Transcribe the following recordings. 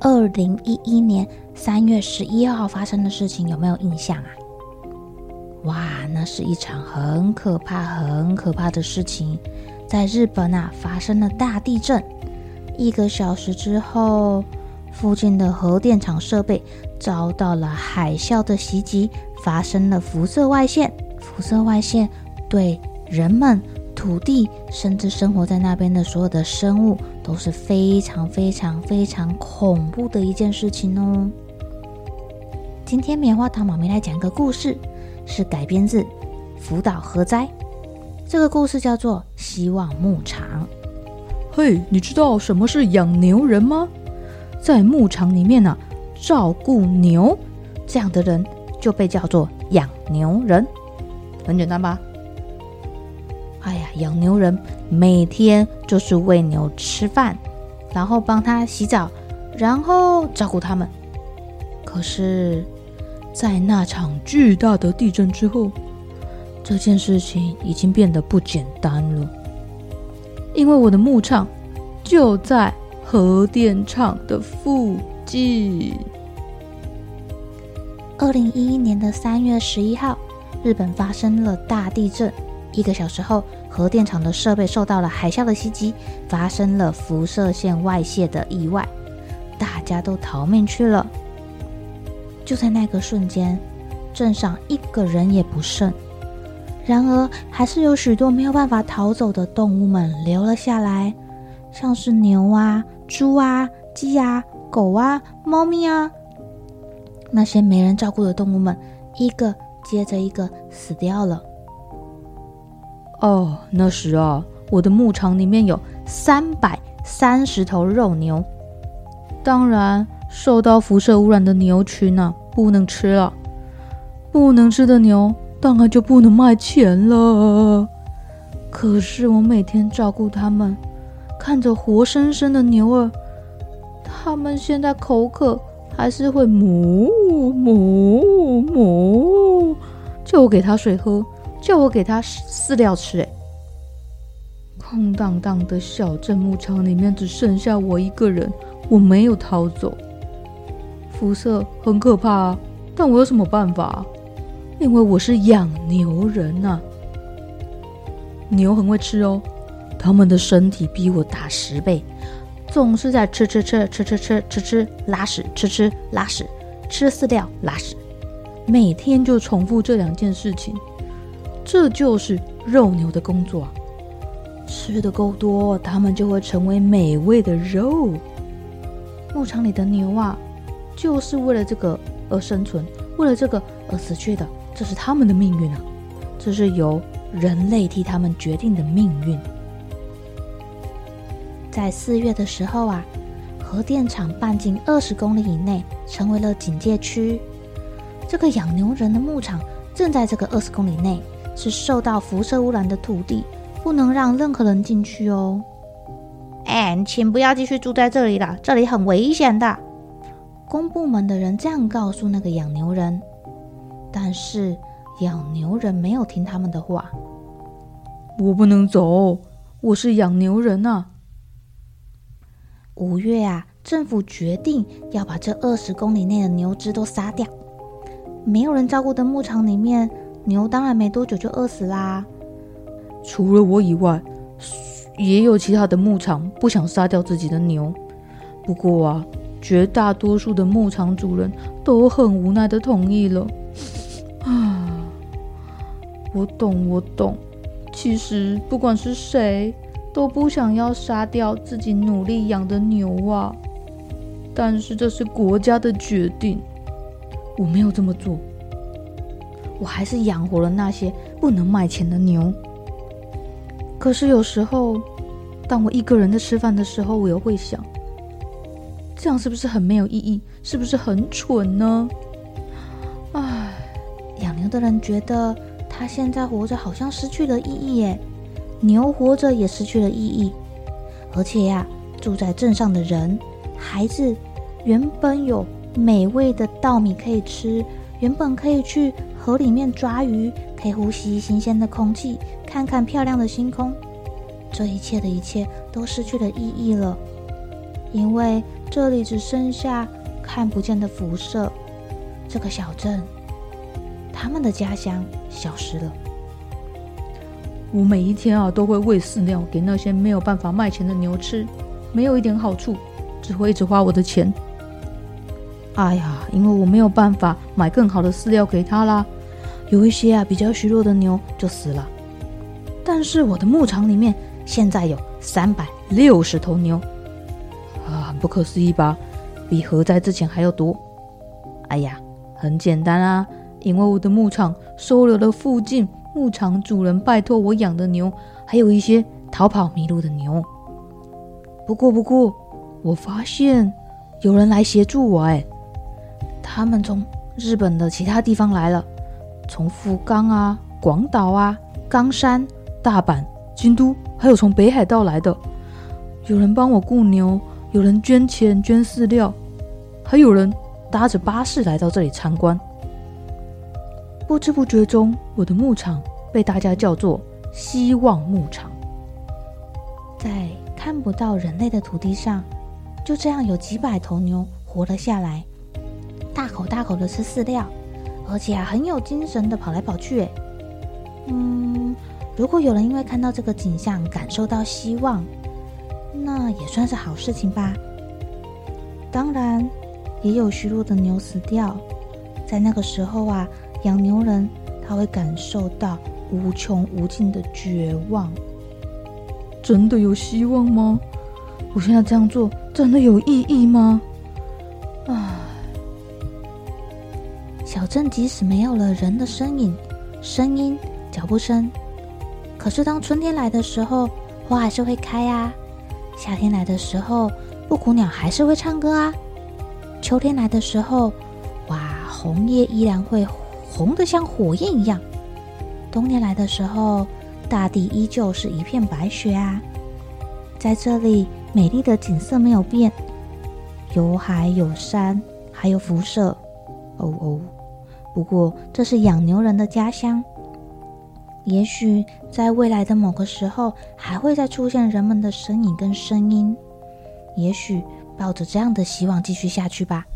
二零一一年三月十一号发生的事情有没有印象啊？哇，那是一场很可怕、很可怕的事情，在日本啊发生了大地震。一个小时之后，附近的核电厂设备遭到了海啸的袭击，发生了辐射外泄。辐射外泄对人们、土地，甚至生活在那边的所有的生物，都是非常非常非常恐怖的一件事情哦。今天棉花糖妈咪来讲一个故事，是改编自福岛核灾。这个故事叫做《希望牧场》。嘿，你知道什么是养牛人吗？在牧场里面呢、照顾牛这样的人就被叫做养牛人。很简单吧？养牛人每天就是喂牛吃饭，然后帮他洗澡，然后照顾他们。可是，在那场巨大的地震之后，这件事情已经变得不简单了。因为我的牧场就在核电厂的附近。二零一一年的三月十一号，日本发生了大地震。一个小时后，核电厂的设备受到了海啸的袭击，发生了辐射线外泄的意外，大家都逃命去了。就在那个瞬间，镇上一个人也不剩。然而，还是有许多没有办法逃走的动物们留了下来，像是牛啊、猪啊、鸡啊、狗啊、猫咪啊。那些没人照顾的动物们，一个接着一个死掉了。哦，那时啊，我的牧场里面有三百三十头肉牛，当然受到辐射污染的牛群呢，不能吃了。不能吃的牛，当然就不能卖钱了。可是我每天照顾它们，看着活生生的牛儿，它们现在口渴，还是会哞哞哞，就给它水喝。叫我给他饲料吃，哎，空荡荡的小镇牧场里面只剩下我一个人，我没有逃走。辐射很可怕，但我有什么办法？因为我是养牛人呐。牛很会吃哦，他们的身体比我大十倍，总是在吃吃吃吃吃吃吃吃拉屎吃吃拉屎，吃饲料拉屎，每天就重复这两件事情。这就是肉牛的工作，吃的够多，它们就会成为美味的肉。牧场里的牛啊，就是为了这个而生存，为了这个而死去的，这是他们的命运啊！这是由人类替他们决定的命运。在四月的时候啊，核电厂半径二十公里以内成为了警戒区，这个养牛人的牧场正在这个二十公里内。是受到辐射污染的土地，不能让任何人进去哦。哎，请不要继续住在这里了，这里很危险的。公部门的人这样告诉那个养牛人，但是养牛人没有听他们的话。我不能走，我是养牛人啊。五月啊，政府决定要把这二十公里内的牛只都杀掉。没有人照顾的牧场里面。牛当然没多久就饿死啦。除了我以外，也有其他的牧场不想杀掉自己的牛。不过啊，绝大多数的牧场主人都很无奈的同意了。啊，我懂，我懂。其实不管是谁，都不想要杀掉自己努力养的牛啊。但是这是国家的决定，我没有这么做。我还是养活了那些不能卖钱的牛。可是有时候，当我一个人在吃饭的时候，我又会想，这样是不是很没有意义？是不是很蠢呢？唉，养牛的人觉得他现在活着好像失去了意义耶，牛活着也失去了意义。而且呀，住在镇上的人、孩子，原本有美味的稻米可以吃，原本可以去河里面抓鱼，可以呼吸新鲜的空气，看看漂亮的星空。这一切的一切都失去了意义了，因为这里只剩下看不见的辐射。这个小镇，他们的家乡消失了。我每一天啊，都会喂饲料给那些没有办法卖钱的牛吃，没有一点好处，只会一直花我的钱。哎呀，因为我没有办法买更好的饲料给他啦。有一些啊比较虚弱的牛就死了，但是我的牧场里面现在有三百六十头牛，啊，很不可思议吧？比核灾之前还要多。哎呀，很简单啊，因为我的牧场收留了附近牧场主人拜托我养的牛，还有一些逃跑迷路的牛。不过，不过，我发现有人来协助我，哎，他们从日本的其他地方来了。从福冈啊、广岛啊、冈山、大阪、京都，还有从北海道来的，有人帮我雇牛，有人捐钱捐饲料，还有人搭着巴士来到这里参观。不知不觉中，我的牧场被大家叫做“希望牧场”。在看不到人类的土地上，就这样有几百头牛活了下来，大口大口的吃饲料。而且啊，很有精神的跑来跑去。诶，嗯，如果有人因为看到这个景象感受到希望，那也算是好事情吧。当然，也有虚弱的牛死掉，在那个时候啊，养牛人他会感受到无穷无尽的绝望。真的有希望吗？我现在这样做真的有意义吗？保证即使没有了人的身影、声音、脚步声，可是当春天来的时候，花还是会开啊；夏天来的时候，布谷鸟还是会唱歌啊；秋天来的时候，哇，红叶依然会红得像火焰一样；冬天来的时候，大地依旧是一片白雪啊。在这里，美丽的景色没有变，有海有山，还有辐射。哦哦。不过，这是养牛人的家乡。也许在未来的某个时候，还会再出现人们的身影跟声音。也许抱着这样的希望继续下去吧。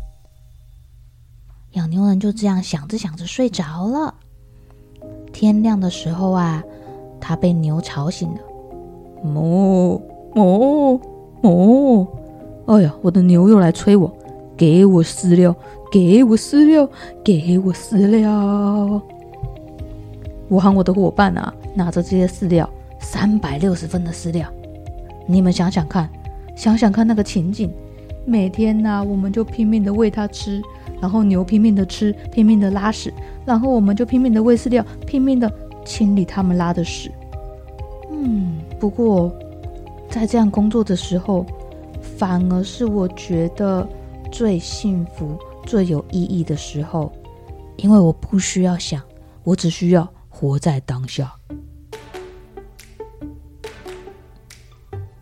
养牛人就这样想着想着睡着了。天亮的时候啊，他被牛吵醒了。哞哞哞！哎呀，我的牛又来催我，给我饲料。给我饲料，给我饲料！我和我的伙伴啊，拿着这些饲料，三百六十份的饲料。你们想想看，想想看那个情景。每天呢、我们就拼命的喂它吃，然后牛拼命的吃，拼命的拉屎，然后我们就拼命的喂饲料，拼命的清理它们拉的屎。嗯，不过在这样工作的时候，反而是我觉得最幸福。最有意义的时候，因为我不需要想，我只需要活在当下。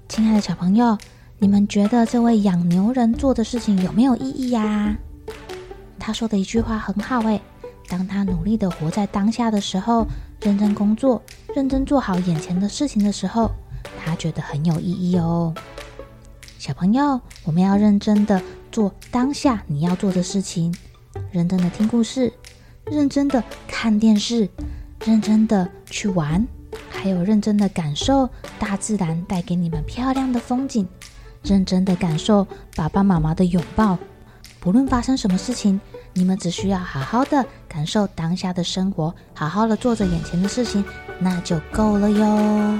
亲爱的小朋友，你们觉得这位养牛人做的事情有没有意义呀？他说的一句话很好诶，当他努力的活在当下的时候，认真工作，认真做好眼前的事情的时候，他觉得很有意义哦。小朋友，我们要认真的。做当下你要做的事情，认真的听故事，认真的看电视，认真的去玩，还有认真的感受大自然带给你们漂亮的风景，认真的感受爸爸妈妈的拥抱。不论发生什么事情，你们只需要好好的感受当下的生活，好好的做着眼前的事情，那就够了哟。